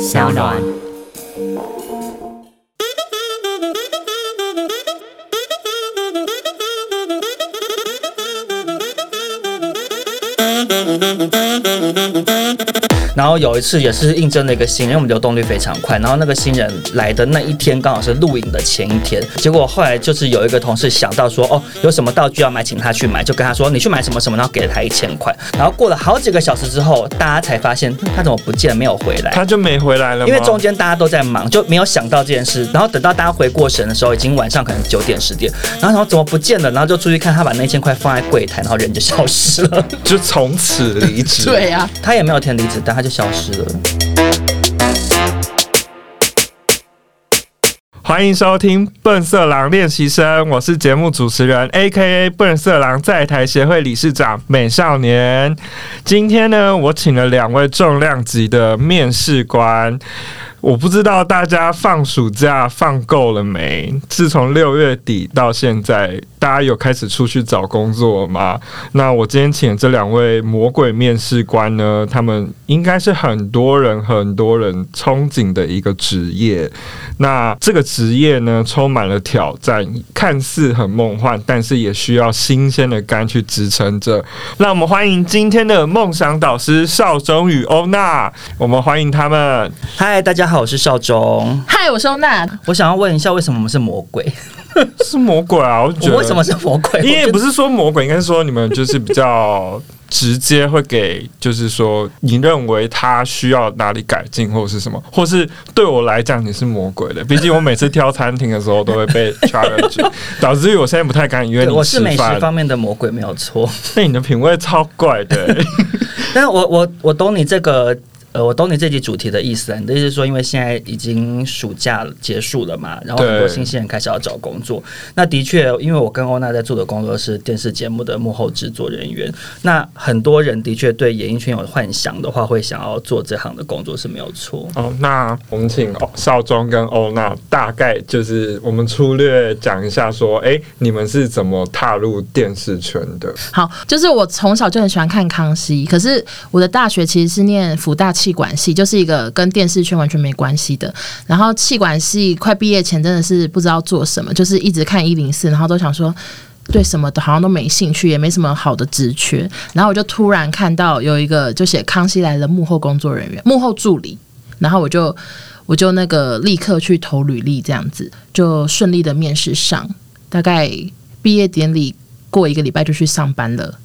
小暖。然后有一次也是应征了一个新人，因为我们流动率非常快。然后那个新人来的那一天刚好是录影的前一天，结果后来就是有一个同事想到说，哦，有什么道具要买，请他去买，就跟他说你去买什么什么，然后给了他一千块。然后过了好几个小时之后，大家才发现他怎么不见，没有回来。他就没回来了，因为中间大家都在忙，就没有想到这件事。然后等到大家回过神的时候，已经晚上可能九点十点。然后然后怎么不见了？然后就出去看，他把那千块放在柜台，然后人就消失了。就从此离职。对呀、他也没有填离职单，他就消失了。欢迎收听《笨色狼练习生》，我是节目主持人，A.K.A. 笨色狼在台协会理事长美少年。今天呢，我请了两位重量级的面试官。我不知道大家放暑假放够了没？自从六月底到现在，大家有开始出去找工作吗？那我今天请这两位魔鬼面试官呢，他们应该是很多人很多人憧憬的一个职业。那这个职业呢，充满了挑战，看似很梦幻，但是也需要新鲜的肝去支撑着。让我们欢迎今天的梦想导师邵忠宇欧娜，我们欢迎他们。嗨，大家好，我是邵忠。嗨，我是欧娜。我想要问一下，为什么我们是魔鬼？是魔鬼啊！我觉得我为什么是魔鬼？因为我觉得不是说魔鬼，应该是说你们就是比较直接会给，就是说你认为他需要哪里改进或者是什么，或是对我来讲你是魔鬼的。毕竟我每次挑餐厅的时候都会被 challenge，导致于我现在不太敢约对你吃我是美食。方面的魔鬼，没有错。那你的品味超怪的、欸但是我我我懂你这个。呃，我懂你这集主题的意思啊。你的意思是说，因为现在已经暑假结束了嘛，然后很多新鲜人开始要找工作。那的确，因为我跟欧娜在做的工作是电视节目的幕后制作人员，那很多人的确对演艺圈有幻想的话，会想要做这行的工作是没有错。哦，那我们请哦少庄跟欧娜大概就是我们粗略讲一下，说，哎、你们是怎么踏入电视圈的？好，就是我从小就很喜欢看康熙，可是我的大学其实是念福大气管系，就是一个跟电视圈完全没关系的。然后气管系快毕业前真的是不知道做什么，就是一直看一零四，然后都想说。对什么都好像都没兴趣，也没什么好的职缺。然后我就突然看到有一个就写康熙来了幕后工作人员、幕后助理，然后我就我就那个立刻去投履历，这样子就顺利的面试上。大概毕业典礼过一个礼拜就去上班了。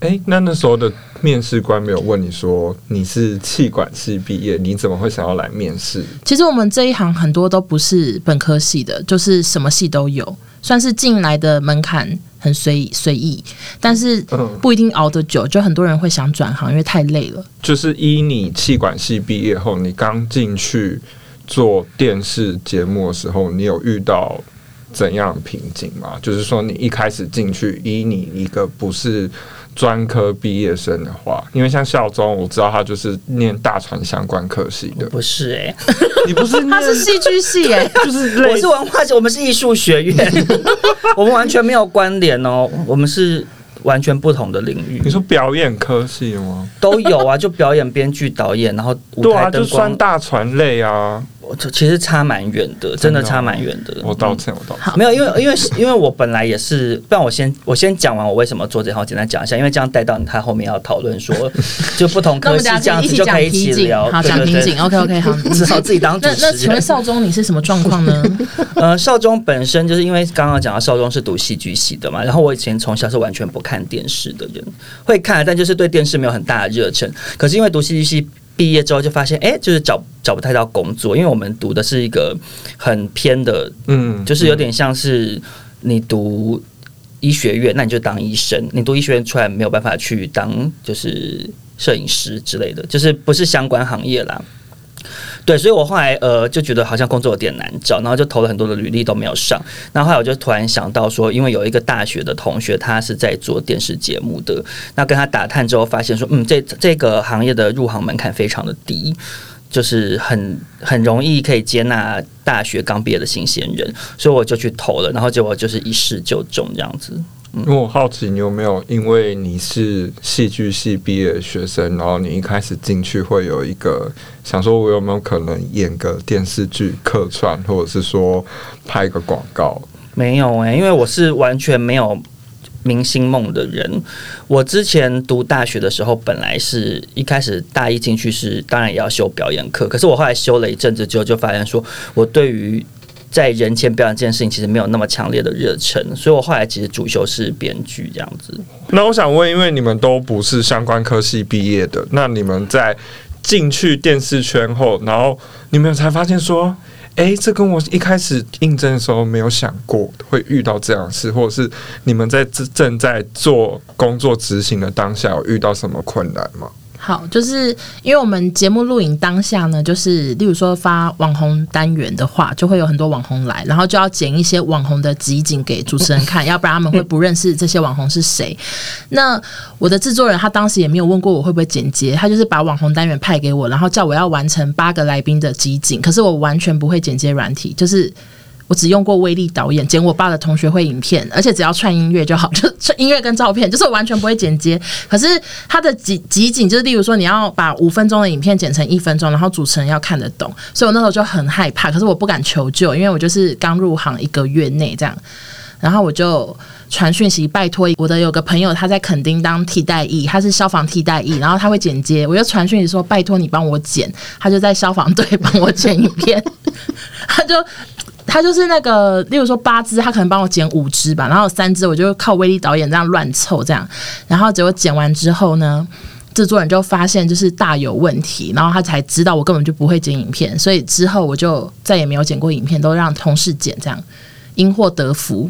哎、那那时候的面试官没有问你说你是气管系毕业，你怎么会想要来面试？其实我们这一行很多都不是本科系的，就是什么系都有，算是进来的门槛很随随意，但是嗯，不一定熬得久，就很多人会想转行，因为太累了。就是依你气管系毕业后，你刚进去做电视节目的时候，你有遇到怎样瓶颈吗？就是说，你一开始进去，依你一个不是专科毕业生的话，因为像校中，我知道他就是念大传相关科系的，不是哎、你不是念 他是戏剧系哎、就是我是文化系，我们是艺术学院，我们完全没有关联哦，我们是完全不同的领域。你，说表演科系吗？都有啊，就表演、编剧、导演，然后舞对啊，就台灯光。算，大传类啊。其实差蛮远的，真的差蛮远的。我道歉，我道歉。好没有，因为因为因为我本来也是，不然我先我先讲完我为什么做这行，我简单讲一下，因为这样带到你他后面要讨论说，就不同科系这样子就可以一起，聊，好对对对讲瓶颈。OK OK 好。只好自己当主那那持请问人。少中你是什么状况呢？呃，少中本身就是因为刚刚讲到少中是读戏剧系的嘛，然后我以前从小是完全不看电视的人，会看，但就是对电视没有很大的热忱。可是因为读戏剧系。毕业之后就发现，哎、就是找找不太到工作，因为我们读的是一个很偏的嗯，就是有点像是你读医学院，那你就当医生；你读医学院出来没有办法去当就是摄影师之类的，就是不是相关行业啦。对，所以我后来呃就觉得好像工作有点难找，然后就投了很多的履历都没有上。那后来我就突然想到说，因为有一个大学的同学，他是在做电视节目的，那跟他打探之后发现说，嗯，这这个行业的入行门槛非常的低。就是很很容易可以接纳大学刚毕业的新鲜人，所以我就去投了，然后结果就是一试就中这样子。因为我好奇，你有没有因为你是戏剧系毕业的学生，然后你一开始进去会有一个想说，我有没有可能演个电视剧客串，或者是说拍个广告？没有哎、因为我是完全没有明星梦的人。我之前读大学的时候，本来是一开始大一进去是当然也要修表演课，可是我后来修了一阵子之后，就发现说我对于在人前表演这件事情其实没有那么强烈的热忱，所以我后来其实主修是编剧这样子。那我想问，因为你们都不是相关科系毕业的，那你们在进去电视圈后，然后你们才发现说，诶，这跟我一开始应征的时候没有想过会遇到这样的事，或者是你们在正正在做工作执行的当下有遇到什么困难吗？好，就是因为我们节目录影当下呢，就是例如说发网红单元的话，就会有很多网红来，然后就要剪一些网红的集锦给主持人看，要不然他们会不认识这些网红是谁。那我的制作人他当时也没有问过我会不会剪接，他就是把网红单元派给我，然后叫我要完成八个来宾的集锦，可是我完全不会剪接软体，就是。我只用过威力导演剪我爸的同学会影片，而且只要串音乐就好，就串音乐跟照片，就是我完全不会剪接。可是它的集集锦就是，例如说你要把五分钟的影片剪成一分钟，然后主持人要看得懂，所以我那时候就很害怕，可是我不敢求救，因为我就是刚入行一个月内这样，然后我就。传讯息拜托我的有个朋友，他在垦丁当替代役，他是消防替代役，然后他会剪接，我就传讯息说拜托你帮我剪，他就在消防队帮我剪影片，他就他就是那个，例如说八支，他可能帮我剪五支吧，然后三支我就靠威力导演这样乱凑这样，然后结果剪完之后呢，制作人就发现就是大有问题，然后他才知道我根本就不会剪影片，所以之后我就再也没有剪过影片，都让同事剪这样。因祸得福，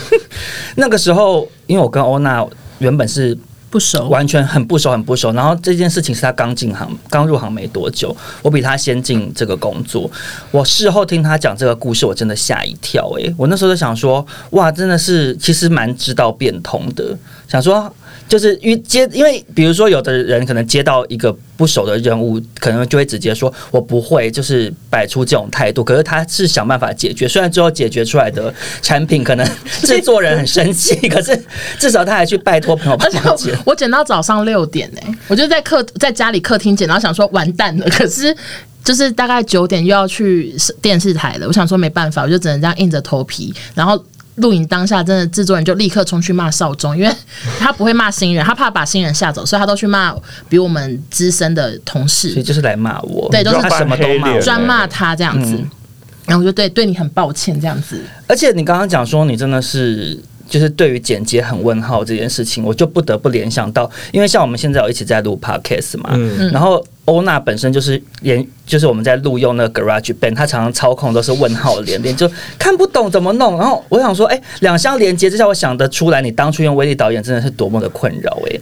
那个时候，因为我跟欧娜原本是不熟，完全很不熟，很不熟。然后这件事情是他刚进行、刚入行没多久，我比他先进这个工作。我事后听他讲这个故事，我真的吓一跳、欸。诶，我那时候就想说，哇，真的是其实蛮知道变通的，想说。就是因接，因为比如说有的人可能接到一个不熟的任务，可能就会直接说我不会，就是摆出这种态度。可是他是想办法解决，虽然最后解决出来的产品可能制作人很生气，可是至少他还去拜托朋友帮忙剪。我剪到早上六点呢、我就在客在家里客厅剪，然后想说完蛋了，可是。就是大概九点又要去电视台了，我想说没办法，我就只能这样硬着头皮，然后。录影当下，真的制作人就立刻冲去骂少中，因为 他不会骂新人，他怕把新人吓走，所以他都去骂比我们资深的同事，所以就是来骂我，对，都是他什么都骂，专骂他这样子。嗯、然后我就对对你很抱歉这样子。而且你刚刚讲说你真的是。就是对于剪接很问号这件事情，我就不得不联想到，因为像我们现在有一起在录 podcast 嘛，嗯、然后欧娜本身就是连就是我们在录用那个 Garage Band，他常常操控都是问号连连，就看不懂怎么弄。然后我想说，哎、欸，两相连接，之下我想得出来，你当初用威力导演真的是多么的困扰、欸，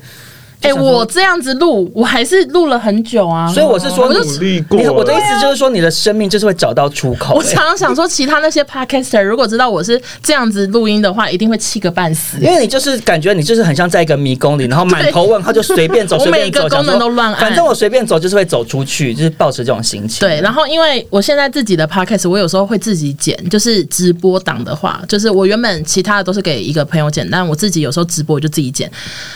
哎。我这样子录，我还是录了很久啊。所以我是说，努力过。我的意思就是说，你的生命就是会找到出口、欸。我常常想说，其他那些 podcaster 如果知道我是这样子录音的话，一定会气个半死。因为你就是感觉你就是很像在一个迷宫里，然后满头问号就随便走，随便走，每个功能都乱按。反正我随便走就是会走出去，就是保持这种心情。对，然后因为我现在自己的 podcast，我有时候会自己剪，就是直播档的话，就是我原本其他的都是给一个朋友剪，但我自己有时候直播我就自己剪，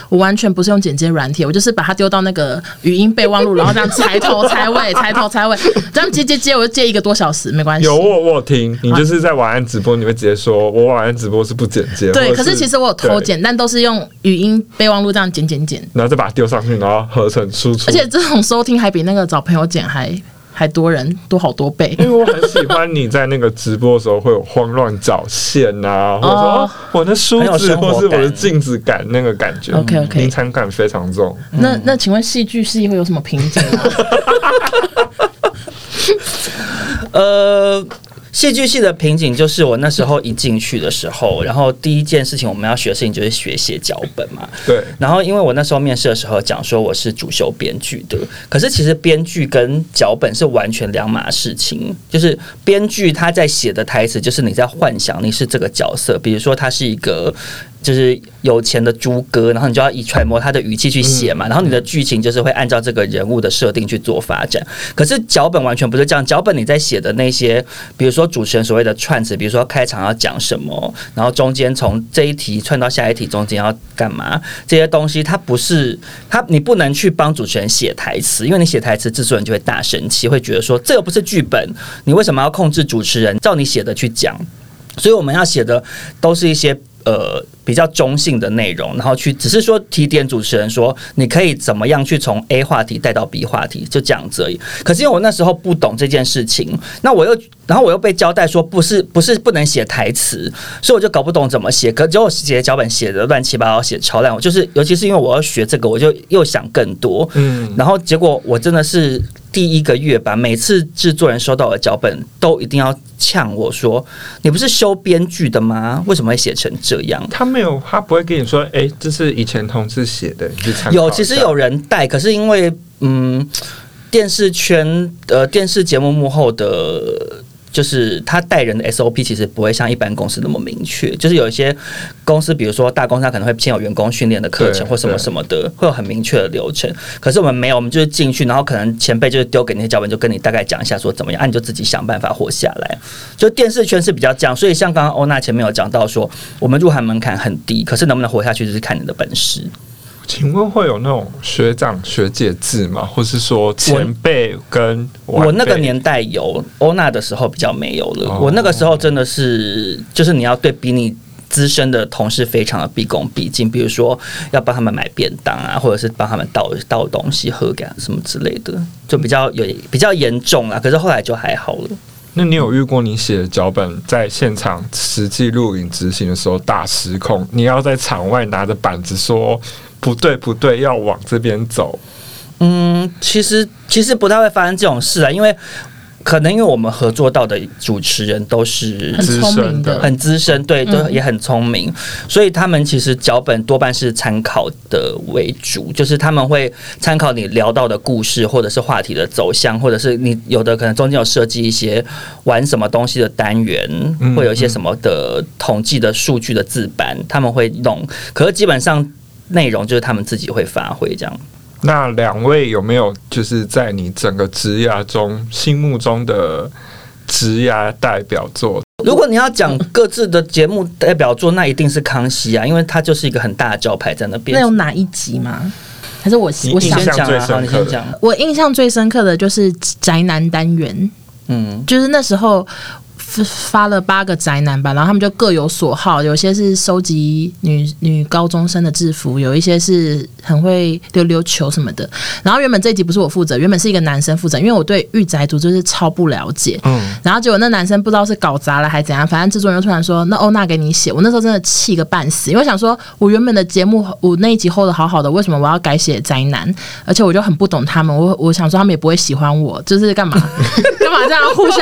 我完全不是用剪接软体，我就是把它。丢到那个语音备忘录，然后这样猜头猜尾，猜头猜尾，这样接接接，我就接一个多小时，没关系。有我我有听，你就是在晚安直播，你会直接说我晚安直播是不剪接。对，可是其实我有偷剪，但都是用语音备忘录这样剪剪剪，然后再把它丢上去，然后合成输出。而且这种收听还比那个找朋友剪还。还多人多好多倍，因为我很喜欢你在那个直播的时候会有慌乱找线呐、啊，或者说、哦、我的梳子或是我的镜子感那个感觉，OK OK，临场感非常重。那那请问戏剧系会有什么瓶颈吗？呃。戏剧系的瓶颈就是我那时候一进去的时候，然后第一件事情我们要学的事情就是学写脚本嘛。对。然后因为我那时候面试的时候讲说我是主修编剧的，可是其实编剧跟脚本是完全两码事情。就是编剧他在写的台词，就是你在幻想你是这个角色，比如说他是一个。就是有钱的猪哥，然后你就要以揣摩他的语气去写嘛，然后你的剧情就是会按照这个人物的设定去做发展。可是脚本完全不是这样，脚本你在写的那些，比如说主持人所谓的串词，比如说开场要讲什么，然后中间从这一题串到下一题中间要干嘛，这些东西它不是它，你不能去帮主持人写台词，因为你写台词，制作人就会大生气，会觉得说这又不是剧本，你为什么要控制主持人照你写的去讲？所以我们要写的都是一些呃比较中性的内容，然后去只是说提点主持人说你可以怎么样去从 A 话题带到 B 话题，就这样子而已。可是因为我那时候不懂这件事情，那我又然后我又被交代说不是不是不能写台词，所以我就搞不懂怎么写。可结果写脚本写的乱七八糟，写超烂。我就是尤其是因为我要学这个，我就又想更多，嗯，然后结果我真的是。第一个月吧，每次制作人收到我的脚本都一定要呛我说：“你不是修编剧的吗？为什么会写成这样？”他没没有，他不会跟你说：“哎，这是以前同事写的。”有，其实有人带，可是因为嗯，电视圈呃，电视节目幕后的。就是他带人的 SOP 其实不会像一般公司那么明确，就是有一些公司，比如说大公司，它可能会先有员工训练的课程或什么什么的，会有很明确的流程。可是我们没有，我们就是进去，然后可能前辈就是丢给那些教本，就跟你大概讲一下说怎么样，啊，你就自己想办法活下来。就电视圈是比较这样，所以像刚刚欧娜前面有讲到说，我们入行门槛很低，可是能不能活下去就是看你的本事。请问会有那种学长学姐制吗？或是说前辈跟我那个年代有欧娜的时候比较没有了。我那个时候真的是，就是你要对比你资深的同事非常的毕恭毕敬，比如说要帮他们买便当啊，或者是帮他们倒倒东西喝干什么之类的，就比较有比较严重啊。可是后来就还好了。那你有遇过你写的脚本在现场实际录影执行的时候大失控？你要在场外拿着板子说。不对，不对，要往这边走。嗯，其实其实不太会发生这种事啊，因为。可能因为我们合作到的主持人都是很聪明的、很资深，对，都也很聪明，所以他们其实脚本多半是参考的为主，就是他们会参考你聊到的故事，或者是话题的走向，或者是你有的可能中间有设计一些玩什么东西的单元，会有一些什么的统计的数据的字板，他们会弄。可是基本上内容就是他们自己会发挥这样。那两位有没有就是在你整个职涯中心目中的职涯代表作？如果你要讲各自的节目代表作，那一定是康熙啊，因为它就是一个很大的招牌在那边。那有哪一集吗？还是我我想讲啊？你先讲。我印象最深刻的就是宅男单元，嗯，就是那时候。发了八个宅男吧，然后他们就各有所好，有些是收集女女高中生的制服，有一些是很会溜溜球什么的。然后原本这一集不是我负责，原本是一个男生负责，因为我对御宅族就是超不了解。嗯。然后结果那男生不知道是搞砸了还是怎样，反正制作人就突然说：“那欧娜给你写。”我那时候真的气个半死，因为想说我原本的节目我那一集 hold 的好好的，为什么我要改写宅男？而且我就很不懂他们，我我想说他们也不会喜欢我，就是干嘛干嘛这样互相，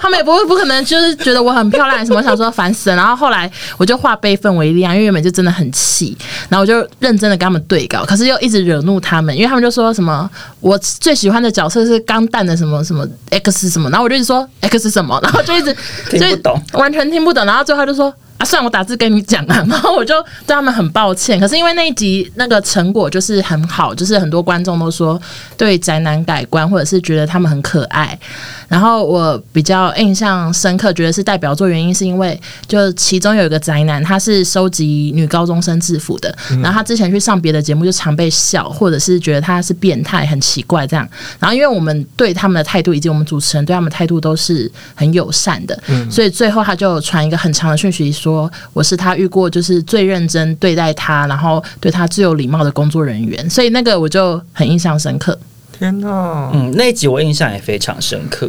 他们也不会不可能。就是觉得我很漂亮，什么想说烦死了。然后后来我就化悲愤为力量，因为原本就真的很气，然后我就认真的跟他们对稿，可是又一直惹怒他们，因为他们就说什么我最喜欢的角色是钢弹的什么什么 X 什么，然后我就一直说 X 什么，然后就一直听不懂，完全听不懂。然后最后他就说。啊，算我打字跟你讲啊，然后我就对他们很抱歉。可是因为那一集那个成果就是很好，就是很多观众都说对宅男改观，或者是觉得他们很可爱。然后我比较印象深刻，觉得是代表作原因，是因为就其中有一个宅男，他是收集女高中生制服的。然后他之前去上别的节目，就常被笑，或者是觉得他是变态、很奇怪这样。然后因为我们对他们的态度，以及我们主持人对他们态度都是很友善的，所以最后他就传一个很长的讯息。说我是他遇过就是最认真对待他，然后对他最有礼貌的工作人员，所以那个我就很印象深刻。天哪，嗯，那集我印象也非常深刻，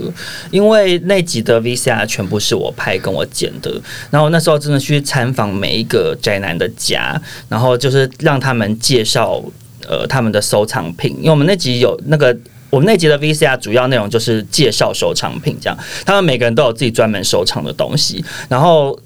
因为那集的 VCR 全部是我拍跟我剪的，然后那时候真的去参访每一个宅男的家，然后就是让他们介绍呃他们的收藏品，因为我们那集有那个我们那集的 VCR 主要内容就是介绍收藏品，这样他们每个人都有自己专门收藏的东西，然后。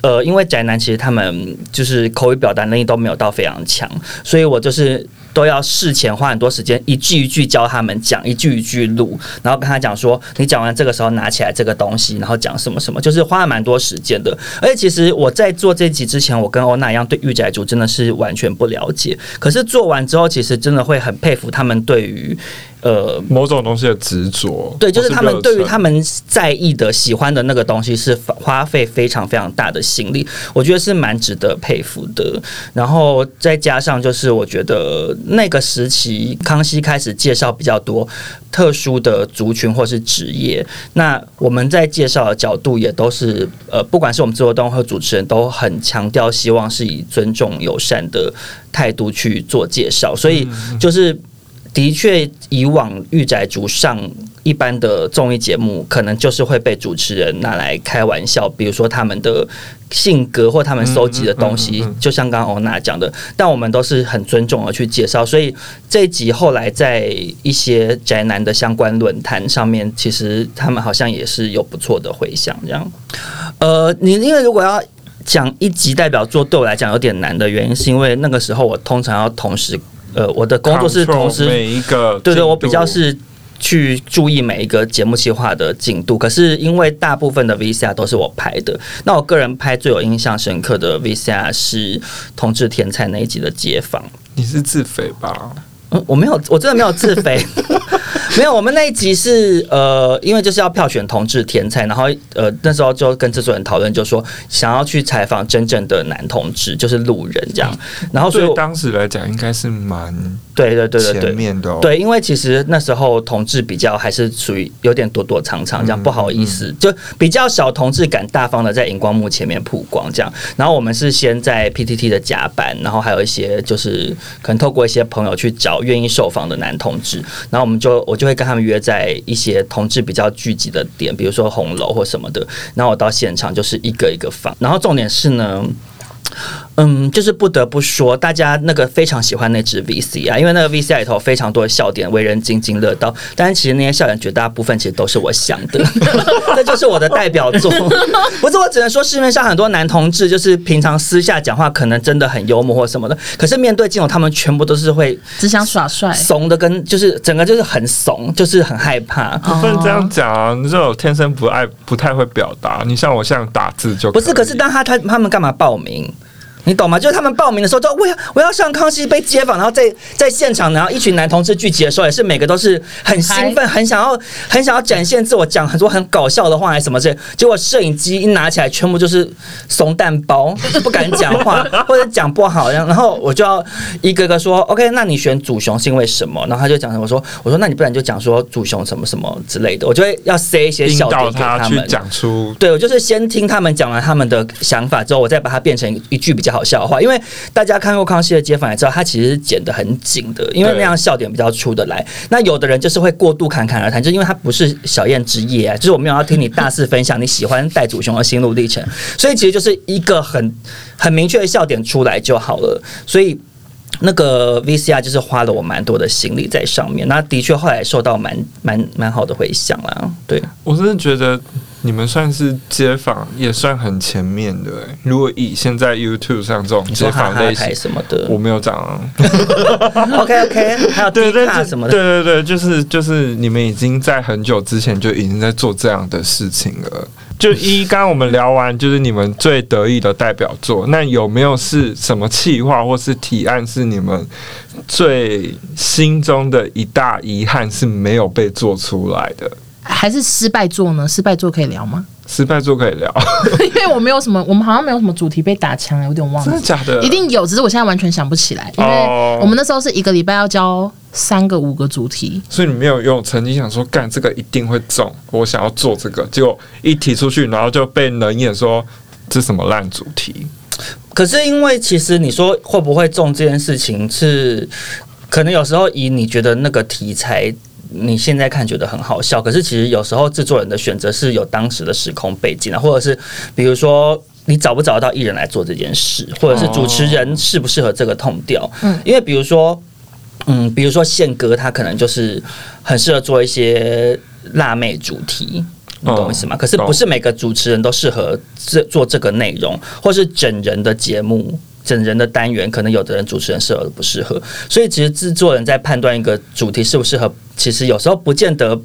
呃，因为宅男其实他们就是口语表达能力都没有到非常强，所以我就是都要事前花很多时间，一句一句教他们讲，一句一句录，然后跟他讲说，你讲完这个时候拿起来这个东西，然后讲什么什么，就是花了蛮多时间的。而且其实我在做这集之前，我跟欧娜一样，对御宅族真的是完全不了解。可是做完之后，其实真的会很佩服他们对于。呃，某种东西的执着，对，就是他们对于他们们在意的、喜欢的那个东西，是花费非常非常大的心力，我觉得是蛮值得佩服的。然后再加上，就是我觉得那个时期，康熙开始介绍比较多特殊的族群或是职业，那我们在介绍的角度也都是，呃，不管是我们制作动和主持人都很强调，希望是以尊重友善的态度去做介绍，所以就是。的确，以往御宅族上一般的综艺节目，可能就是会被主持人拿来开玩笑，比如说他们的性格或他们搜集的东西，就像刚刚欧娜讲的，但我们都是很尊重的去介绍，所以这一集后来在一些宅男的相关论坛上面，其实他们好像也是有不错的回响。这样，呃，你因为如果要讲一集代表作，对我来讲有点难的原因，是因为那个时候我通常要同时。呃，我的工作是同时每一个，对对，我比较是去注意每一个节目计划的进度。可是因为大部分的 VCR 都是我拍的，那我个人拍最有印象深刻的 VCR 是《同志天才》那一集的街访。你是自肥吧？嗯，我没有，我真的没有自肥。没有，我们那一集是呃，因为就是要票选同志天才，然后呃那时候就跟制作人讨论，就说想要去采访真正的男同志，就是路人这样。然后所以对当时来讲，应该是蛮对对对对对前面的哦。对，因为其实那时候同志比较还是属于有点躲躲藏藏，这样不好意思，就比较少同志敢大方的在荧光幕前面曝光这样。然后我们是先在 PTT 的甲板，然后还有一些就是可能透过一些朋友去找愿意受访的男同志，然后我们就我就会跟他们约在一些同志比较聚集的点，比如说红楼或什么的，然后我到现场就是一个一个放，然后重点是呢。嗯，就是不得不说，大家那个非常喜欢那支 VC 啊，因为那个 VC 里头非常多的笑点，为人津津乐道。但是其实那些笑点绝大部分其实都是我想的，这就是我的代表作。不是，我只能说市面上很多男同志，就是平常私下讲话可能真的很幽默或什么的，可是面对镜头，他们全部都是会只想耍帅。怂的，跟就是整个就是很怂，就是很害怕。不能这样讲啊！你这种天生不爱、不太会表达。你像我，像打字就不是，可是当他他他们干嘛报名？你懂吗？就是他们报名的时候，都我要我要上康熙被街访，然后在在现场，然后一群男同志聚集的时候，也是每个都是很兴奋，很想要很想要展现自我，讲很多很搞笑的话，还是什么之类。结果摄影机一拿起来，全部就是怂蛋包，不敢讲话 或者讲不好，然后我就要一个个说，OK，那你选祖雄是因为什么？然后他就讲什么说，我说那你不然就讲说祖雄什么什么之类的，我就会要塞一些引笑点给他们。讲出对，我就是先听他们讲完他们的想法之后，我再把它变成一句比较好笑话。因为大家看过康熙的街访也知道，他其实剪得很紧的，因为那样笑点比较出得来。那有的人就是会过度侃侃而谈，就因为他不是小燕之夜啊，就是我没有要听你大肆分享你喜欢戴祖雄的心路历程，所以其实就是一个很 很明确的笑点出来就好了。所以。那个 VCR 就是花了我蛮多的心力在上面，那的确后来受到蛮蛮蛮好的回响啦。对，我真的觉得你们算是街访，也算很前面的欸。如果以现在 YouTube 上这种街访类型，什么的我没有讲啊。OK OK，还有对对什么的，对对对，就是就是你们已经在很久之前就已经在做这样的事情了。就一，刚刚我们聊完，就是你们最得意的代表作，那有没有是什么企划或是提案是你们最心中的一大遗憾是没有被做出来的？还是失败作呢？失败作可以聊吗？失败作可以聊，因为我没有什么，我们好像没有什么主题被打枪，有点忘了。真的假的？一定有，只是我现在完全想不起来，因为哦我们那时候是一个礼拜要交三个、五个主题，所以你没有用曾经想说干这个一定会中，我想要做这个，结果一提出去，然后就被冷眼说这什么烂主题。可是因为其实你说会不会中这件事情是，可能有时候以你觉得那个题材。你现在看觉得很好笑，可是其实有时候制作人的选择是有当时的时空背景啊，或者是比如说你找不找得到艺人来做这件事，或者是主持人适不适合这个痛调。嗯因为比如说，嗯，比如说宪哥他可能就是很适合做一些辣妹主题。你懂我意思吗？可是不是每个主持人都适合这做这个内容，或是整人的节目，整人的单元，可能有的人主持人适合，不适合。所以其实制作人在判断一个主题适不适合，其实有时候不见得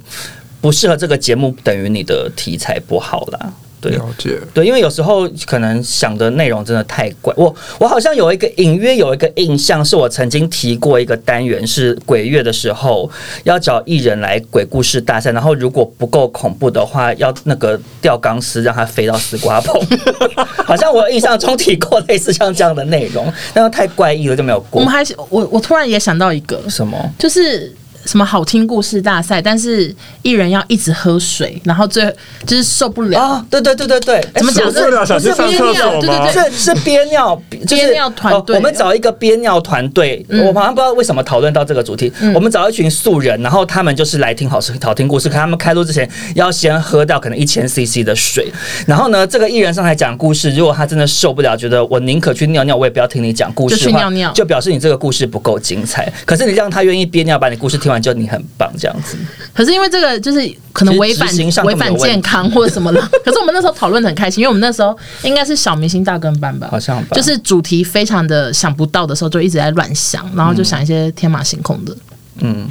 不适合这个节目，等于你的题材不好啦。对了解。对，因为有时候可能想的内容真的太怪。我我好像有一个隐约有一个印象，是我曾经提过一个单元是鬼月的时候要找艺人来鬼故事大赛，然后如果不够恐怖的话，要那个吊钢丝让它飞到丝瓜棚。好像我印象中提过类似像这样的内容，但是太怪异了就没有过我们。还是我我突然也想到一个，什么？就是什么好听故事大赛，但是艺人要一直喝水，然后最就是受不了。哦，对对对对对，怎么讲受不了想去上厕所吗？对对是是憋尿，就是憋尿团队哦我们找一个憋尿团队，嗯我好像不知道为什么讨论到这个主题。我们找一群素人，然后他们就是来听好声好听故事，可他们开录之前要先喝掉可能一千 CC 的水。然后呢，这个艺人上台讲故事，如果他真的受不了，觉得我宁可去尿尿，我也不要听你讲故事的话，就去尿尿就表示你这个故事不够精彩。可是你让他愿意憋尿，把你故事听完，就你很棒这样子。可是因为这个就是可能违反违反健康或者什么的。可是我们那时候讨论的很开心，因为我们那时候应该是小明星大跟班吧，好像吧就是主题非常的想不到的时候，就一直在乱想，然后就想一些天马行空的。嗯。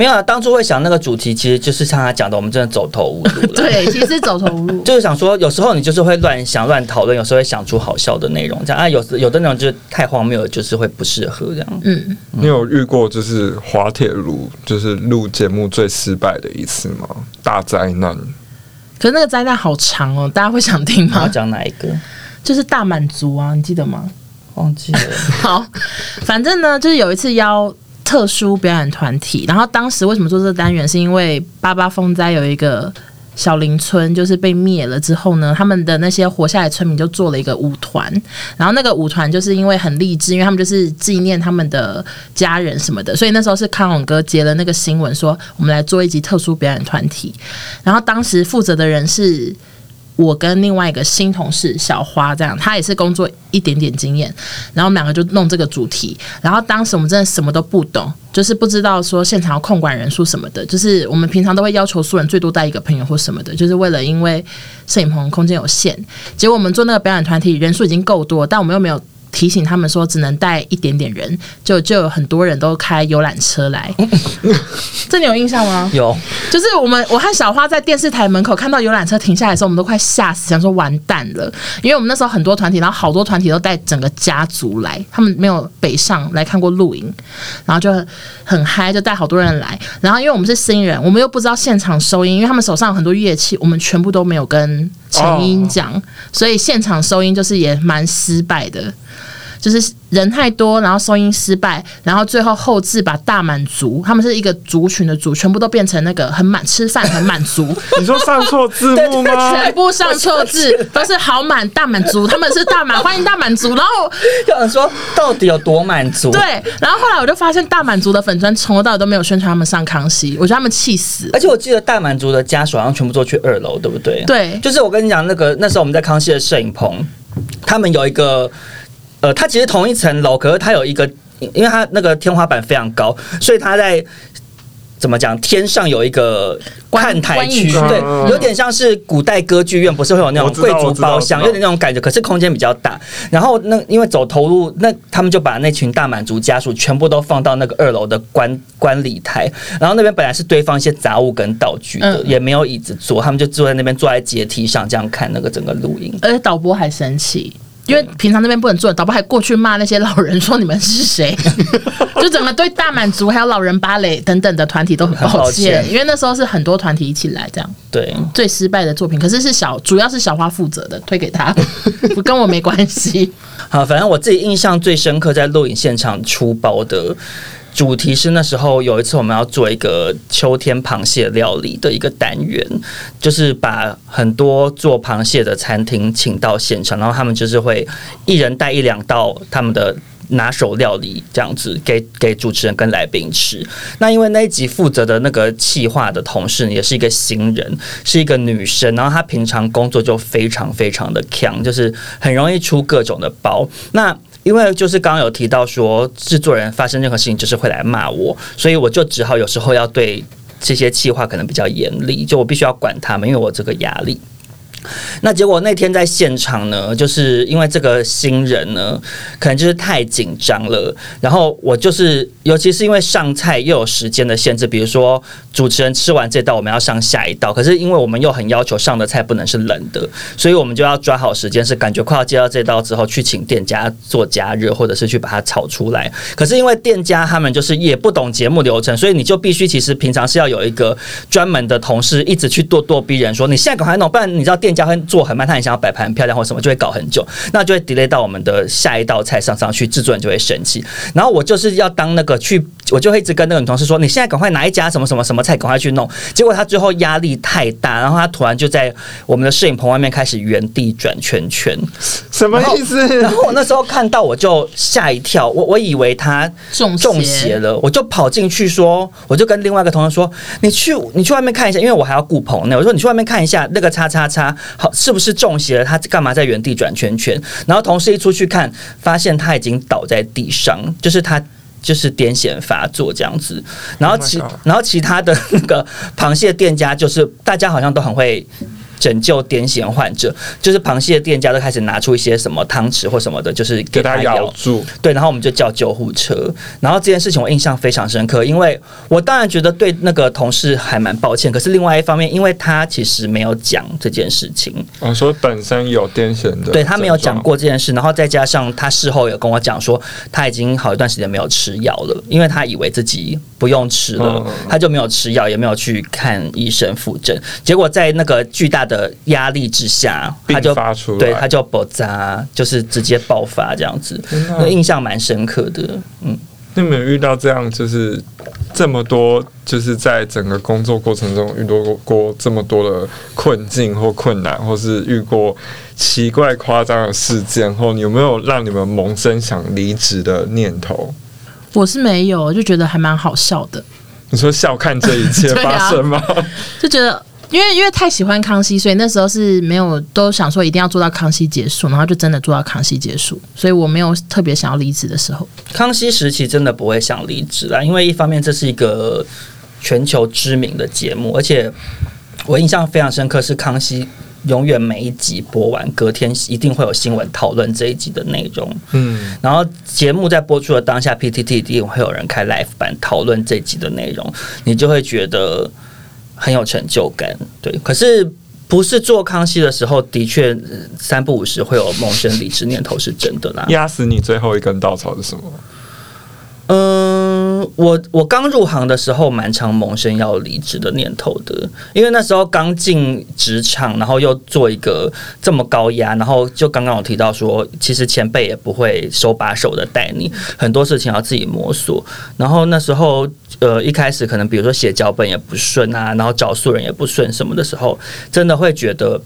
没有啊，当初会想那个主题，其实就是像他讲的，我们真的走投无路了。对，其实走投无路。就是想说，有时候你就是会乱想、乱讨论，有时候会想出好笑的内容，这样啊，有有的内容就是太荒谬了，就是会不适合这样。嗯，你有遇过就是滑铁卢就是录节目最失败的一次吗？大灾难。可是那个灾难好长哦，大家会想听吗？讲哪一个？就是大满足啊，你记得吗？忘记了。好，反正呢，就是有一次邀特殊表演团体，然后当时为什么做这个单元，是因为八八风灾有一个。小林村就是被灭了之后呢，他们的那些活下来村民就做了一个舞团，然后那个舞团就是因为很励志，因为他们就是纪念他们的家人什么的，所以那时候是康永哥接了那个新闻说，我们来做一集特殊表演团体，然后当时负责的人是我跟另外一个新同事小花，这样她也是工作一点点经验，然后我们两个就弄这个主题。然后当时我们真的什么都不懂，就是不知道说现场要控管人数什么的，就是我们平常都会要求素人最多带一个朋友或什么的，就是为了因为摄影棚空间有限，结果我们做那个表演团体人数已经够多，但我们又没有。提醒他们说只能带一点点人，就就有很多人都开游览车来，这你有印象吗？有就是我们我和小花在电视台门口看到游览车停下来的时候，我们都快吓死，想说完蛋了，因为我们那时候很多团体，然后好多团体都带整个家族来，他们没有北上来看过露营，然后就很很嗨，就带好多人来。然后因为我们是新人，我们又不知道现场收音，因为他们手上有很多乐器，我们全部都没有跟陈音讲，所以现场收音就是也蛮失败的。就是人太多，然后收音失败，然后最后后置把大满足，他们是一个族群的族，全部都变成那个很满吃饭很满足，你说上错字幕吗？全部上错字，都是好满大满足，他们是大满欢迎大满足，然后 有人说到底有多满足？对，然后后来我就发现大满足的粉砖从头到尾都没有宣传他们上康熙，我觉得他们气死。而且我记得大满足的家属好像全部都去二楼，对不对？对就是我跟你讲，那个那时候我们在康熙的摄影棚，他们有一个，呃，它其实同一层楼，可是它有一个，因为它那个天花板非常高，所以它在。怎么讲？天上有一个观看台区，对嗯，有点像是古代歌剧院，不是会有那种贵族包厢，有点那种感觉，可是空间比较大。然后那因为走投路，那他们就把那群大满族家属全部都放到那个二楼的观观礼台，然后那边本来是堆放一些杂物跟道具的，嗯也没有椅子坐，他们就坐在那边，坐在阶梯上这样看那个整个录音。而且导播还生气，因为平常那边不能做，导播还过去骂那些老人说你们是谁，就整个对大满族还有老人芭蕾等等的团体都很很抱歉因为那时候是很多团体一起来这样。对，最失败的作品，可是是小，主要是小花负责的，推给他，不跟我没关系。好，反正我自己印象最深刻，在录影现场出包的主题是那时候有一次我们要做一个秋天螃蟹料理的一个单元，就是把很多做螃蟹的餐厅请到现场，然后他们就是会一人带一两道他们的。拿手料理这样子给给主持人跟来宾吃。那因为那一集负责的那个企划的同事也是一个新人，是一个女生，然后她平常工作就非常非常的强，就是很容易出各种的包。那因为就是刚刚有提到说，制作人发生任何事情就是会来骂我，所以我就只好有时候要对这些企划可能比较严厉，就我必须要管他们，因为我这个压力。那结果那天在现场呢，就是因为这个新人呢，可能就是太紧张了，然后我就是，尤其是因为上菜又有时间的限制，比如说主持人吃完这道，我们要上下一道，可是因为我们又很要求上的菜不能是冷的，所以我们就要抓好时间，是感觉快要接到这道之后，去请店家做加热，或者是去把它炒出来。可是因为店家他们就是也不懂节目流程，所以你就必须其实平常是要有一个专门的同事一直去咄咄逼人说，你现在赶快弄，不然你知道店家会做很慢，他很想要摆盘很漂亮或什么，就会搞很久，那就会 delay 到我们的下一道菜上上去，制作人就会生气。然后我就是要当那个去，我就会一直跟那个女同事说，你现在赶快拿一家什么什么什么菜，赶快去弄。结果他最后压力太大，然后他突然就在我们的摄影棚外面开始原地转圈圈。什么意思？然后我那时候看到我就吓一跳，我我以为他中中邪了，我就跑进去说，我就跟另外一个同事说，你去你去外面看一下，因为我还要顾棚呢，我说你去外面看一下那个叉叉叉好是不是中邪了？他干嘛在原地转圈圈？然后同事一出去看，发现他已经倒在地上，就是他。就是癫痫发作这样子，然后 Oh 其然后其他的那个螃蟹店家，就是大家好像都很会拯救癫痫患者，就是螃蟹店家都开始拿出一些什么汤匙或什么的，就是给他咬。咬住，对，然后我们就叫救护车。然后这件事情我印象非常深刻，因为我当然觉得对那个同事还蛮抱歉，可是另外一方面，因为他其实没有讲这件事情，嗯，所以本身有癫痫的，对他没有讲。过这件事，然后再加上他事后有跟我讲说，他已经好一段时间没有吃药了，因为他以为自己不用吃了，嗯他就没有吃药，也没有去看医生复诊。结果在那个巨大的压力之下，他就发出对他就爆炸，就是直接爆发这样子，那印象蛮深刻的。嗯，你有没有遇到这样，就是这么多，就是在整个工作过程中遇到过过这么多的困境或困难，或是遇过奇怪夸张的事件后，你有没有让你们萌生想离职的念头？我是没有，就觉得还蛮好笑的，你说笑看这一切 发生吗？就觉得。因为因为太喜欢康熙，所以那时候是没有都想说一定要做到康熙结束，然后就真的做到康熙结束，所以我没有特别想要离职的时候。康熙时期真的不会想离职啦，因为一方面这是一个全球知名的节目，而且我印象非常深刻是康熙。永远每一集播完，隔天一定会有新闻讨论这一集的内容。嗯，然后节目在播出的当下，PTT 一定会有人开 live 版讨论这集的内容，你就会觉得很有成就感。对，可是不是做康熙的时候，的确呃三不五时会有萌生离职念头，是真的啦。压死你最后一根稻草是什么？嗯，我我刚入行的时候，蛮常萌生要离职的念头的，因为那时候刚进职场，然后又做一个这么高压，然后就刚刚我提到说，其实前辈也不会手把手的带你，很多事情要自己摸索。然后那时候，呃，一开始可能比如说写脚本也不顺啊，然后找素人也不顺什么的时候，真的会觉得。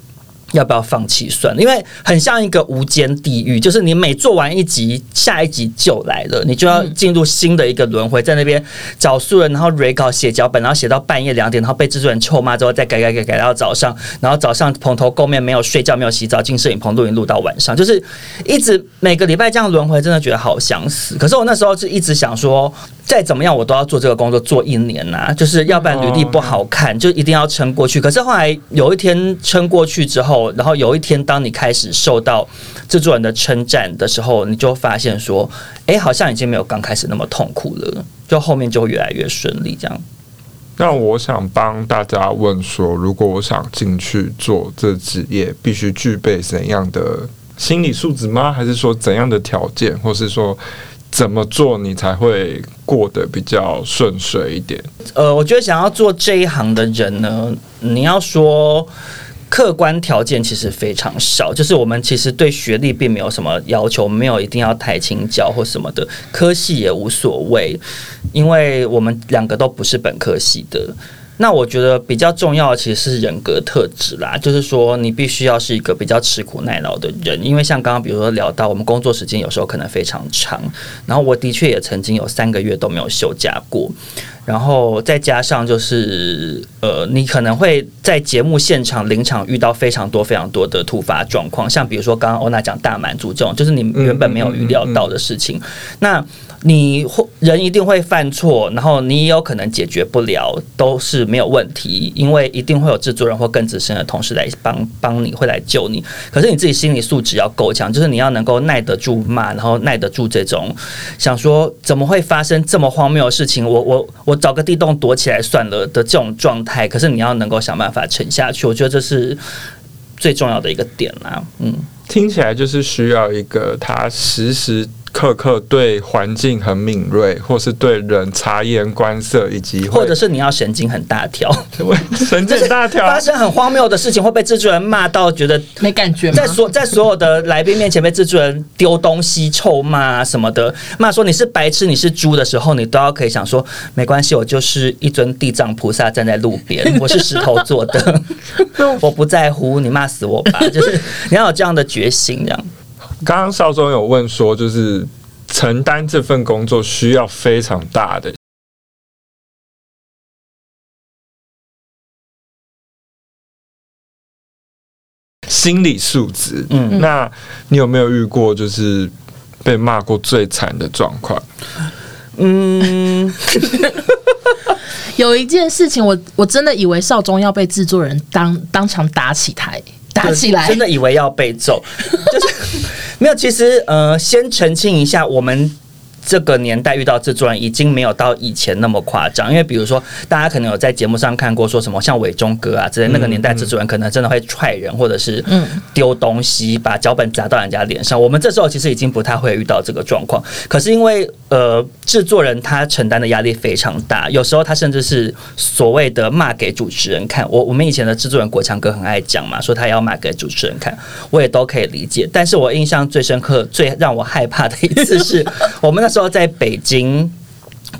要不要放弃算了？因为很像一个无间地狱，就是你每做完一集，下一集就来了，你就要进入新的一个轮回，在那边找素人，然后 re 稿写脚本，然后写到半夜两点，然后被制作人臭骂之后，再改改改改到早上，然后早上蓬头垢面，没有睡觉，没有洗澡，进摄影棚录影录到晚上，就是一直每个礼拜这样轮回，真的觉得好想死。可是我那时候是一直想说，再怎么样我都要做这个工作做一年呐、就是要不然履历不好看，就一定要撑过去。可是后来有一天撑过去之后，然后有一天当你开始受到制作人的称赞的时候，你就发现说，哎、好像已经没有刚开始那么痛苦了，就后面就会越来越顺利这样。那我想帮大家问说，如果我想进去做这职业，必须具备怎样的心理素质吗？还是说怎样的条件，或是说怎么做你才会过得比较顺遂一点？呃，我觉得想要做这一行的人呢，你要说客观条件其实非常少，就是我们其实对学历并没有什么要求，没有一定要台青教或什么的，科系也无所谓，因为我们两个都不是本科系的。那我觉得比较重要的其实是人格特质啦，就是说你必须要是一个比较吃苦耐劳的人，因为像刚刚比如说聊到我们工作时间有时候可能非常长，然后我的确也曾经有三个月都没有休假过，然后再加上就是呃，你可能会在节目现场临场遇到非常多非常多的突发状况，像比如说刚刚欧娜讲大满足这种，就是你原本没有预料到的事情。那你会人一定会犯错，然后你也有可能解决不了，都是没有问题，因为一定会有制作人或更资深的同事来帮帮你，会来救你。可是你自己心理素质要够强，就是你要能够耐得住骂，然后耐得住这种想说怎么会发生这么荒谬的事情，我我我找个地洞躲起来算了的这种状态。可是你要能够想办法沉下去，我觉得这是最重要的一个点啦。嗯，听起来就是需要一个他时时刻刻对环境很敏锐，或是对人察言观色，以及或者是你要神经很大条，神经大条发生很荒谬的事情会被制作人骂到觉得没感觉在？所在所有的来宾面前被制作人丢东西、臭骂什么的，骂说你是白痴、你是猪的时候，你都要可以想说没关系，我就是一尊地藏菩萨站在路边，我是石头做的，我不在乎，你骂死我吧，就是你要有这样的决心，这样。刚刚邵总有问说，就是承担这份工作需要非常大的心理素质。嗯那你有没有遇过就是被骂过最惨的状况？嗯，有一件事情我，我真的以为少中要被制作人当当场打起台，打起来，真的以为要被揍，就是没有。其实呃，先澄清一下，我们。这个年代遇到制作人已经没有到以前那么夸张，因为比如说大家可能有在节目上看过说什么像伟忠哥啊之类，那个年代制作人可能真的会踹人或者是丢东西，把脚本砸到人家脸上。我们这时候其实已经不太会遇到这个状况，可是因为呃制作人他承担的压力非常大，有时候他甚至是所谓的骂给主持人看。我我们以前的制作人国强哥很爱讲嘛，说他要骂给主持人看，我也都可以理解。但是我印象最深刻、最让我害怕的一次是我们那时候在北京。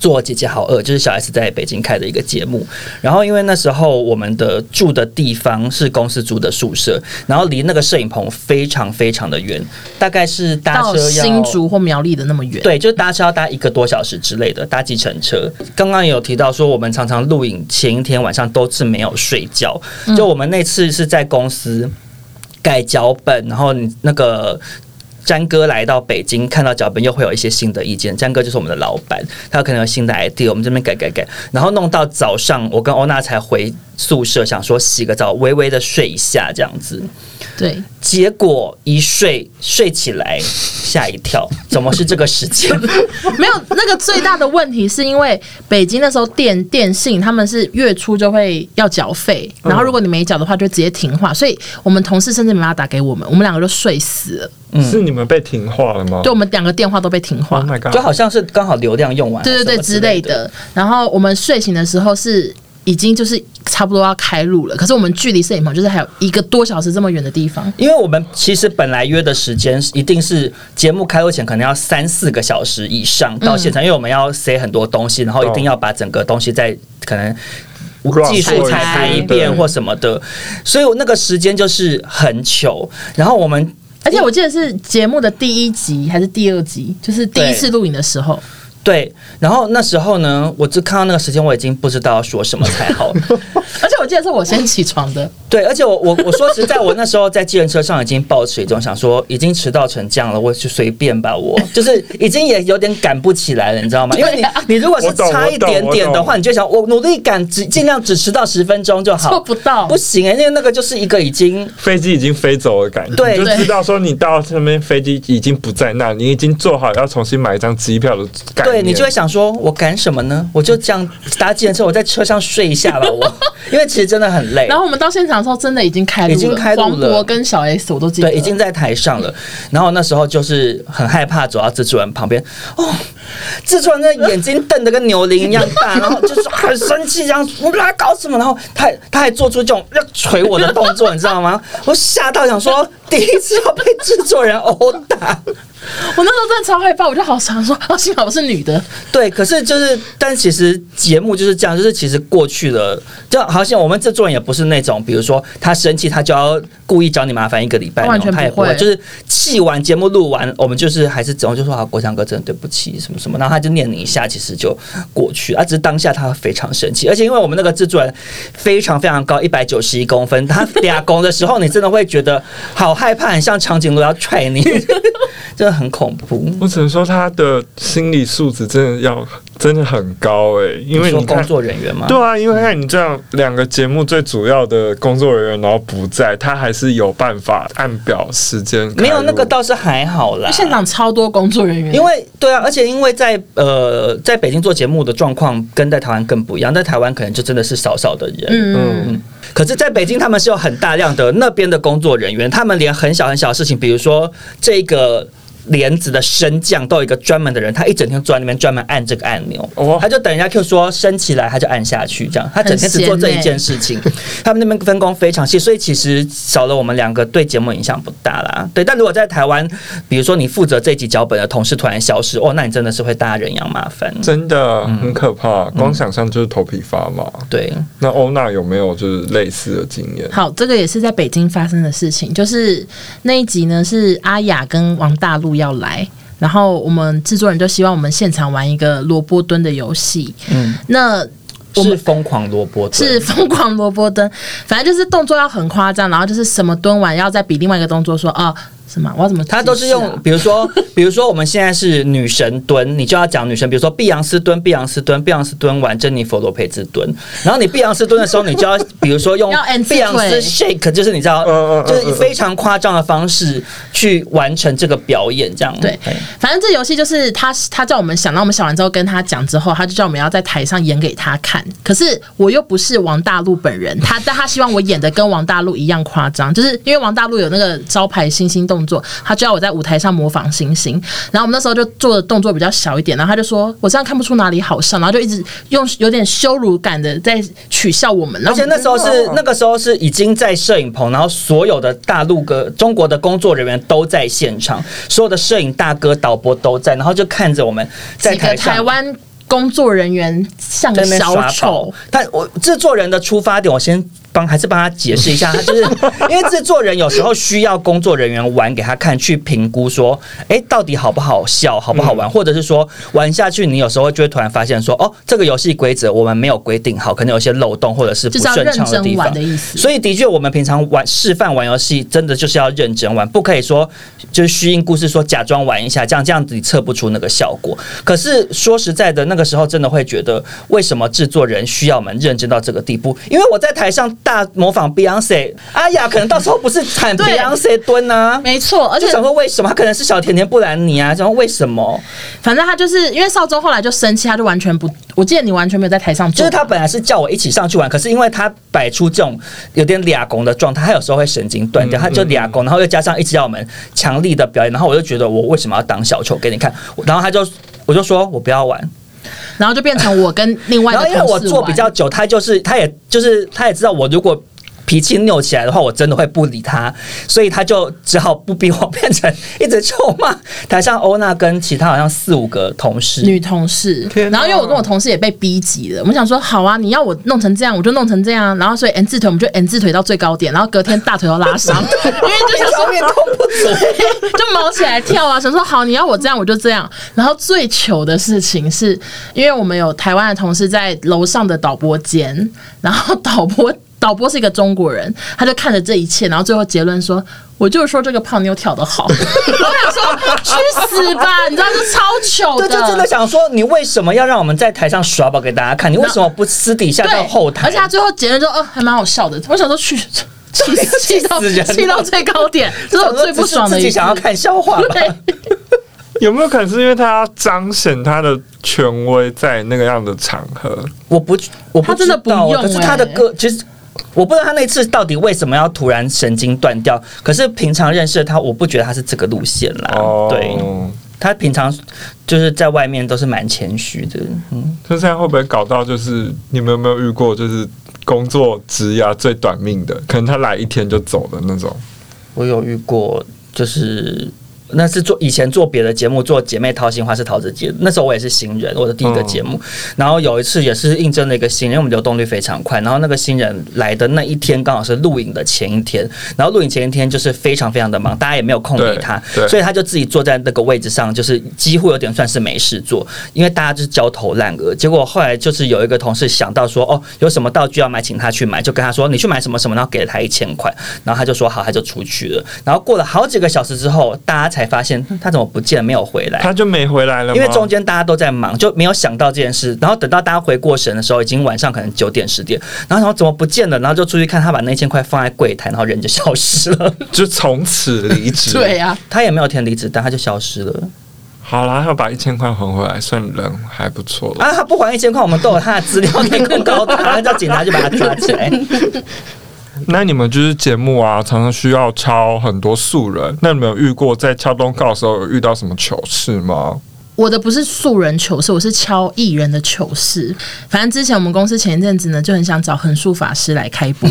做姐姐好饿，就是小 S 在北京开的一个节目。然后因为那时候我们的住的地方是公司租的宿舍，然后离那个摄影棚非常非常的远，大概是搭车要新竹或苗栗的那么远。对，就是搭车要搭一个多小时之类的，搭计程车。刚刚也有提到说，我们常常录影前一天晚上都是没有睡觉。就我们那次是在公司改脚本，然后你那个。詹哥来到北京，看到脚本又会有一些新的意见。詹哥就是我们的老板，他可能有新的 idea，我们这边改改改，然后弄到早上，我跟欧娜才回宿舍，想说洗个澡，微微的睡一下这样子。对，结果一睡睡起来，吓一跳，怎么是这个时间？没有那个最大的问题是因为北京那时候电电信他们是月初就会要缴费，然后如果你没缴的话就直接停话，所以我们同事甚至没办法打给我们，我们两个就睡死了，是你们被停话了吗对我们两个电话都被停话？Oh。my 就 god！好像是刚好流量用完，对对对之类。的。然后我们睡醒的时候是已经就是差不多要开录了，可是我们距离摄影棚就是还有一个多小时这么远的地方。因为我们其实本来约的时间一定是节目开录前可能要三四个小时以上到现场，因为我们要塞很多东西，然后一定要把整个东西再可能。技术彩排一遍或什么的，所以我那个时间就是很糗。然后我们而且我记得是节目的第一集还是第二集，就是第一次录影的时候，对，然后那时候呢，我就看到那个时间，我已经不知道说什么才好。而且我记得是我先起床的，对，而且我我我说实在，我那时候在计程车上已经抱持一种想说，已经迟到成这样了，我就随便吧，我 就是已经也有点赶不起来了，你知道吗？因为你你如果是差一点点的话，你就想我努力赶，只尽量只迟到十分钟就好。做不到不。行哎、因为那个就是一个已经飞机已经飞走的感觉，对你就知道说你到这边飞机已经不在那，你已经做好要重新买一张机票的感觉。对你就会想说，我赶什么呢？我就这样搭计程车，我在车上睡一下吧，我 因为其实真的很累然。后我们到现场的时候，真的已经开录了，已经开录了黄渤跟小 S 我都记得，对，已经在台上了。然后那时候就是很害怕走到制作人旁边，哦，制作人的眼睛瞪得跟牛铃一样大，然后就是很生气，这样我来搞什么？然后他他还做出这种要捶我的动作，你知道吗？我吓到想说，第一次要被制作人殴打。我那时候真的超害怕，我就好想说，哦，幸好我是女的，对，可是就是，但其实节目就是这样，就是其实过去了，就好像我们制作人也不是那种，比如说他生气，他就要故意找你麻烦一个礼拜他也不会，就是气完节目录完，我们就是还是怎么就说好，国强哥真的对不起什么什么，然后他就念你一下，其实就过去，啊，只是当下他非常生气，而且因为我们那个制作人非常非常高，一百九十一公分，他俩公的时候，你真的会觉得好害怕，很像长颈鹿要踹你，就 很恐怖。我只能说他的心理素质真的要真的很高哎、因为你工作人员嘛，对啊，因为看你这样两个节目最主要的工作人员然后不在，他还是有办法按表时间。没有那个倒是还好啦。现场超多工作人员，因为对啊，而且因为在呃在北京做节目的状况跟在台湾更不一样，在台湾可能就真的是少少的人，嗯，嗯，可是在北京他们是有很大量的那边的工作人员，他们连很小很小的事情，比如说这个。帘子的升降都有一个专门的人，他一整天坐在那边专门按这个按钮，哦他就等人家 Q 说升起来，他就按下去，这样他整天只做这一件事情。他们那边分工非常细，所以其实少了我们两个对节目影响不大啦。对，但如果在台湾，比如说你负责这一集脚本的同事突然消失，哦，那你真的是会大家人仰马翻。真的很可怕，光想象就是头皮发麻。对，那欧娜有没有就是类似的经验？好，这个也是在北京发生的事情，就是那一集呢是阿雅跟王大陆要来。然后我们制作人就希望我们现场玩一个萝卜蹲的游戏，嗯，那是疯狂萝卜蹲，是疯狂萝卜蹲，反正就是动作要很夸张，然后就是什么蹲完要再比另外一个动作说哦什么，我要怎么啊、他都是用，比如说，比如说我们现在是女神蹲，你就要讲女神，比如说碧昂斯蹲，碧昂斯蹲，碧昂斯蹲完，珍妮佛罗培兹蹲，然后你碧昂斯蹲的时候，你就要比如说用 碧昂斯 shake，就是你知道就是非常夸张的方式去完成这个表演，这样。对反正这游戏就是他他叫我们想，然后我们想完之后跟他讲之后，他就叫我们要在台上演给他看。可是我又不是王大陆本人，他但他希望我演的跟王大陆一样夸张，就是因为王大陆有那个招牌星星动作，他就要我在舞台上模仿星星。然后我们那时候就做的动作比较小一点，然后他就说我这样看不出哪里好笑，然后就一直用有点羞辱感的在取笑我们。而且那时候是那个时候是已经在摄影棚，然后所有的大陆哥中国的工作人员都在现场，所有的摄影大哥、导播都在，然后就看着我们在台上台湾工作人员像个小丑宝。。但我制作人的出发点，我先帮还是帮他解释一下，他 就是因为制作人有时候需要工作人员玩给他看，去评估说，哎、到底好不好笑，好不好嗯玩，或者是说玩下去，你有时候就会突然发现说，哦，这个游戏规则我们没有规定好，可能有些漏洞或者是不顺畅的地方的。所以的确，我们平常玩示范玩游戏，真的就是要认真玩，不可以说就是虚应故事，说假装玩一下，这样这样子你测不出那个效果。可是说实在的，那个时候真的会觉得，为什么制作人需要我们认真到这个地步？因为我在台上大模仿 Beyonce，阿雅可能到时候不是喊对 Beyonce 蹲啊。没错，而且想说为什么？他可能是小甜甜布兰妮啊，想说为什么？反正他就是因为少宗后来就生气，他就完全不，我记得你完全没有在台上，就是他本来是叫我一起上去玩，可是因为他摆出这种有点俩拱的状态，他有时候会神经断掉，他就俩拱，然后又加上一直要我们强力的表演，然后我就觉得我为什么要当小丑给你看？然后他就我就说我不要玩，然后就变成我跟另外然后的同事因为我做比较。久，他就是他也就是他也知道我如果。脾气拗起来的话，我真的会不理他，所以他就只好不逼我，变成一直臭骂台上欧娜跟其他好像四五个同事，女同事，然后因为我跟我同事也被逼急了，我们想说好啊，你要我弄成这样，我就弄成这样，然后所以 N 字腿我们就 N 字腿到最高点，然后隔天大腿都拉伤，因为就想说上面痛不足。就毛起来跳啊，想说好，你要我这样我就这样。然后最糗的事情是，因为我们有台湾的同事在楼上的导播间，然后导播导播是一个中国人，他就看着这一切，然后最后结论说。我就是说这个胖妞跳得好，我想说去死吧，你知道这超糗对，的，就真的想说，你为什么要让我们在台上耍宝给大家看？你为什么不私底下对到后台？而且他最后结论说，哦，还蛮好笑的。我想说去气气到气死人了气到最高点，这是我最不爽的自己想要看笑话吧？有没有可能是因为他要彰显他的权威在那个样的场合？我不，我不他真的不知道用可是他的欸歌其实。我不知道他那次到底为什么要突然神经断掉，可是平常认识的他，我不觉得他是这个路线啦。哦，对他平常就是在外面都是蛮谦虚的，嗯，他现在会不会搞到就是你们有没有遇过就是工作职涯最短命的，可能他来一天就走的那种？我有遇过，就是那是做以前做别的节目，做姐妹掏心话是桃子姐，那时候我也是新人，我的第一个节目。然后有一次也是应征了一个新人，因为我们流动率非常快。然后那个新人来的那一天刚好是录影的前一天，然后录影前一天就是非常非常的忙，大家也没有空理他，所以他就自己坐在那个位置上，就是几乎有点算是没事做，因为大家就是焦头烂额。结果后来就是有一个同事想到说，哦，有什么道具要买，请他去买，就跟他说你去买什么什么，然后给了他一千块，然后他就说好，他就出去了。然后过了好几个小时之后，大家才才发现他怎么不见了，没有回来。他就没回来了，因为中间大家都在忙，就没有想到这件事。然后等到大家回过神的时候，已经晚上可能九点十点，然后然后怎么不见了？然后就出去看，他把那千块放在柜台，然后人就消失了。就从此离职。对呀、他也没有填离职单，他就消失了。好啦，要把一千块还回来，算人还不错了。啊，他不还一千块，我们都有他的资料可以控告他，叫警察就把他抓起来。那你们就是节目啊，常常需要敲很多素人，那你们有遇过在敲通告的时候有遇到什么糗事吗？我的不是素人糗事，我是敲艺人的糗事。反正之前我们公司前一阵子呢，就很想找横竖法师来开播，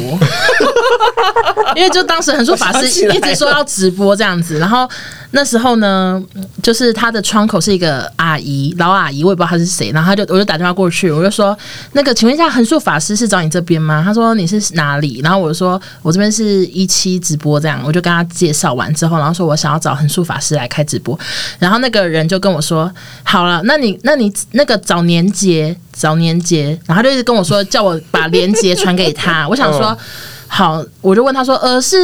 因为就当时横竖法师一直说要直播这样子，然后那时候呢，就是他的窗口是一个阿姨，老阿姨，我也不知道她是谁，然后他就我就打电话过去，我就说那个请问一下横竖法师是找你这边吗？他说你是哪里？然后我就说我这边是一期直播这样，我就跟他介绍完之后，然后说我想要找横竖法师来开直播，然后那个人就跟我说好了，那你那你那个找年节找年节，然后他就一直跟我说叫我把链接传给他，我想说。好，我就问他说：“呃，是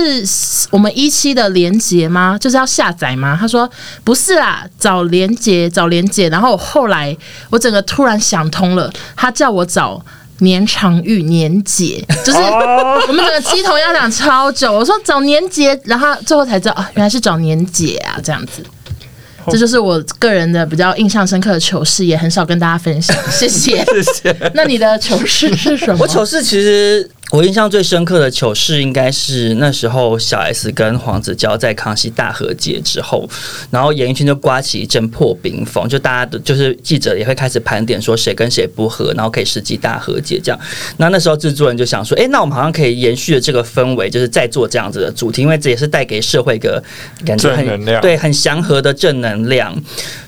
我们一期的连接吗？就是要下载吗？”他说：“不是啦，找连接，找连接。”然后后来我整个突然想通了，他叫我找年长玉年姐，就是我们整个鸡头要讲超久。我说找年节，然后最后才知道啊，原来是找年姐啊，这样子。这就是我个人的比较印象深刻的糗事，也很少跟大家分享。谢谢。谢谢。那你的糗事是什么？我糗事其实我印象最深刻的糗事，应该是那时候小 S 跟黄子佼在康熙大和解之后，然后演艺圈就刮起一阵破冰风，就大家的就是记者也会开始盘点说谁跟谁不和，然后可以实际大和解这样。那那时候制作人就想说，哎、那我们好像可以延续的这个氛围，就是再做这样子的主题，因为这也是带给社会一个感觉很能量对很祥和的正能量。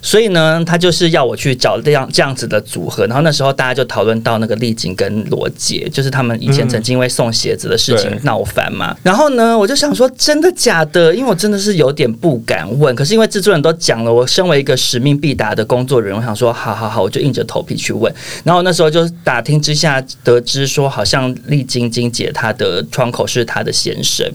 所以呢，他就是要我去找这样这样子的组合。然后那时候大家就讨论到那个丽景跟罗杰，就是他们以前曾经因为送鞋子的事情闹翻嘛。然后呢，我就想说真的假的？因为我真的是有点不敢问。可是因为制作人都讲了，我身为一个使命必达的工作人员，我想说好好好，我就硬着头皮去问。然后那时候就打听之下得知说，好像丽晶晶姐她的窗口是她的先生。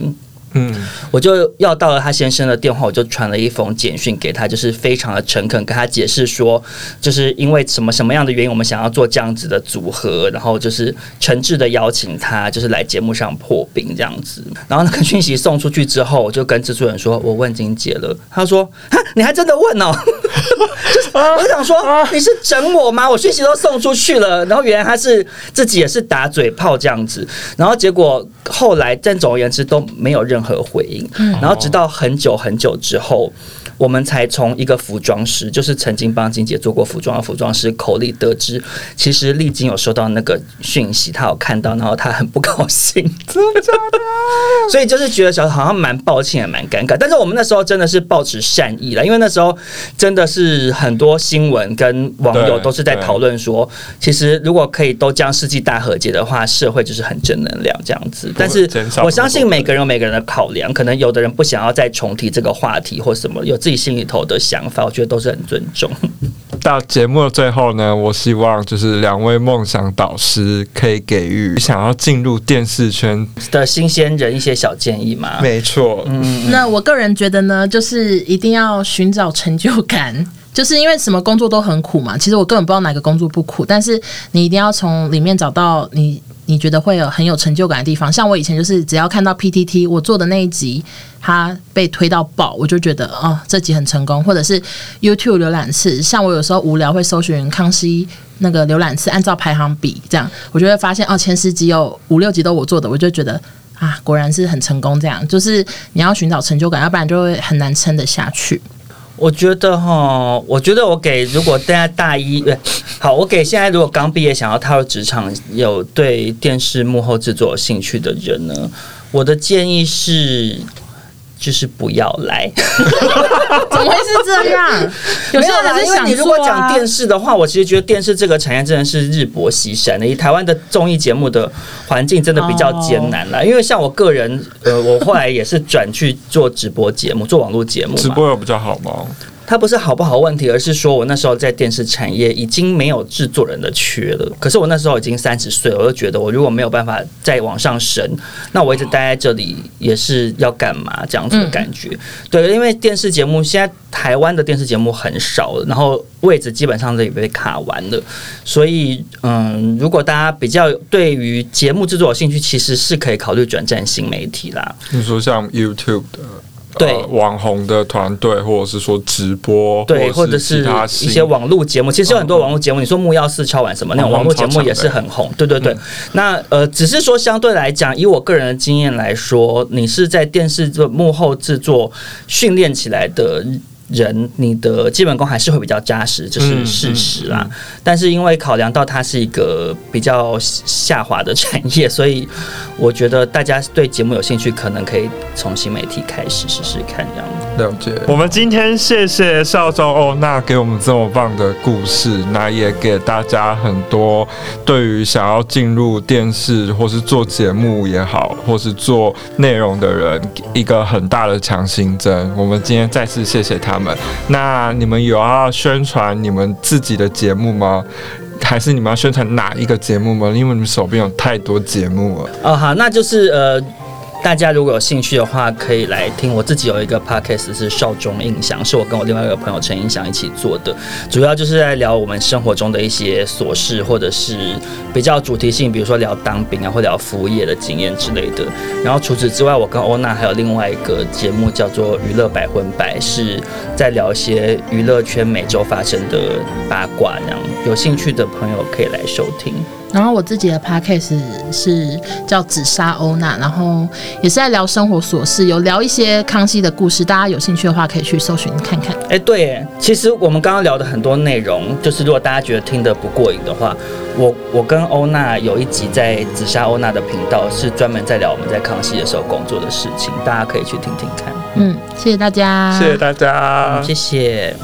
嗯，我就要到了他先生的电话，我就传了一封简讯给他，就是非常的诚恳，跟他解释说，就是因为什么什么样的原因，我们想要做这样子的组合，然后就是诚挚的邀请他，就是来节目上破冰这样子。然后那个讯息送出去之后，我就跟制作人说，我问金姐了，他说，哈，你还真的问哦，就是我就想说，你是整我吗？我讯息都送出去了，然后原来他是自己也是打嘴炮这样子，然后结果后来，但总而言之都没有任何回应。然后直到很久很久之后，我们才从一个服装师，就是曾经帮金姐做过服装的服装师口里得知，其实丽晶有收到那个讯息，她有看到，然后她很不高兴，真的假的？所以就是觉得小好像蛮抱歉，也蛮尴尬。但是我们那时候真的是抱持善意了，因为那时候真的是很多新闻跟网友都是在讨论说，其实如果可以都将世纪大和解的话，社会就是很正能量这样子。但是我相信每个人有每个人的考量，可能有的人不想要再重提这个话题或什么，有自己心里头的想法，我觉得都是很尊重。到节目的最后呢，我希望就是两位梦想导师可以给予想要进入电视圈，的新鲜人一些小建议嘛。没错，嗯那我个人觉得呢，就是一定要寻找成就感。就是因为什么工作都很苦嘛，其实我根本不知道哪个工作不苦，但是你一定要从里面找到你你觉得会有很有成就感的地方。像我以前就是只要看到 PTT 我做的那一集，它被推到爆，我就觉得哦这集很成功，或者是 YouTube 浏览次，像我有时候无聊会搜寻康熙那个浏览次，按照排行比这样，我就会发现哦前十集有五六集都我做的，我就觉得。啊，果然是很成功。这样就是你要寻找成就感，要不然就会很难撑得下去。我觉得哈，我觉得我给如果大家大一，好，我给现在如果刚毕业想要踏入职场，有对电视幕后制作有兴趣的人呢，我的建议是。就是不要来，怎么会是这样？有些没有啦，人是想因为你如果讲电视的话，我其实觉得电视这个产业真的是日薄西山的。以台湾的综艺节目的环境，真的比较艰难啦。因为像我个人，呃，我后来也是转去做直播节目，做网络节目。直播有比较好吗？它不是好不好问题，而是说我那时候在电视产业已经没有制作人的缺了。可是我那时候已经三十岁，我就觉得我如果没有办法再往上升，那我一直待在这里也是要干嘛这样子的感觉。对，因为电视节目现在台湾的电视节目很少了，然后位置基本上都已被卡完了，所以嗯，如果大家比较对于节目制作有兴趣，其实是可以考虑转战新媒体啦。你说像 YouTube 的。对呃网红的团队，或者是说直播，对，或者是一些网络节目，其实有很多网络节目，你说木曜四敲碗什么那种网络节目也是很红，对对对。那呃，只是说相对来讲，以我个人的经验来说，你是在电视这幕后制作训练起来的。人，你的基本功还是会比较扎实，这是嗯事实啦。嗯但是因为考量到它是一个比较下滑的产业，所以我觉得大家对节目有兴趣，可能可以从新媒体开始试试看这样。了解。我们今天谢谢少中欧娜给我们这么棒的故事，那也给大家很多对于想要进入电视或是做节目也好，或是做内容的人一个很大的强心针。我们今天再次谢谢他们。那你们有要宣传你们自己的节目吗？还是你们要宣传哪一个节目吗？因为你们手边有太多节目了。哦，好，那就是呃，大家如果有兴趣的话，可以来听。我自己有一个 podcast 是少中印象，是我跟我另外一个朋友陈印象一起做的，主要就是在聊我们生活中的一些琐事，或者是比较主题性，比如说聊当兵啊，或聊服务业的经验之类的。然后除此之外，我跟欧娜还有另外一个节目叫做《娱乐百分百》，是在聊一些娱乐圈每周发生的八卦，这样有兴趣的朋友可以来收听。然后我自己的 podcast 是叫紫砂欧娜，然后也是在聊生活琐事，有聊一些康熙的故事，大家有兴趣的话可以去搜寻看看。哎，对耶，其实我们刚刚聊的很多内容，就是如果大家觉得听得不过瘾的话，我我跟欧娜有一集在紫砂欧娜的频道，是专门在聊我们在康熙的时候工作的事情，大家可以去听听看。嗯，谢谢大家，谢谢大家，谢谢。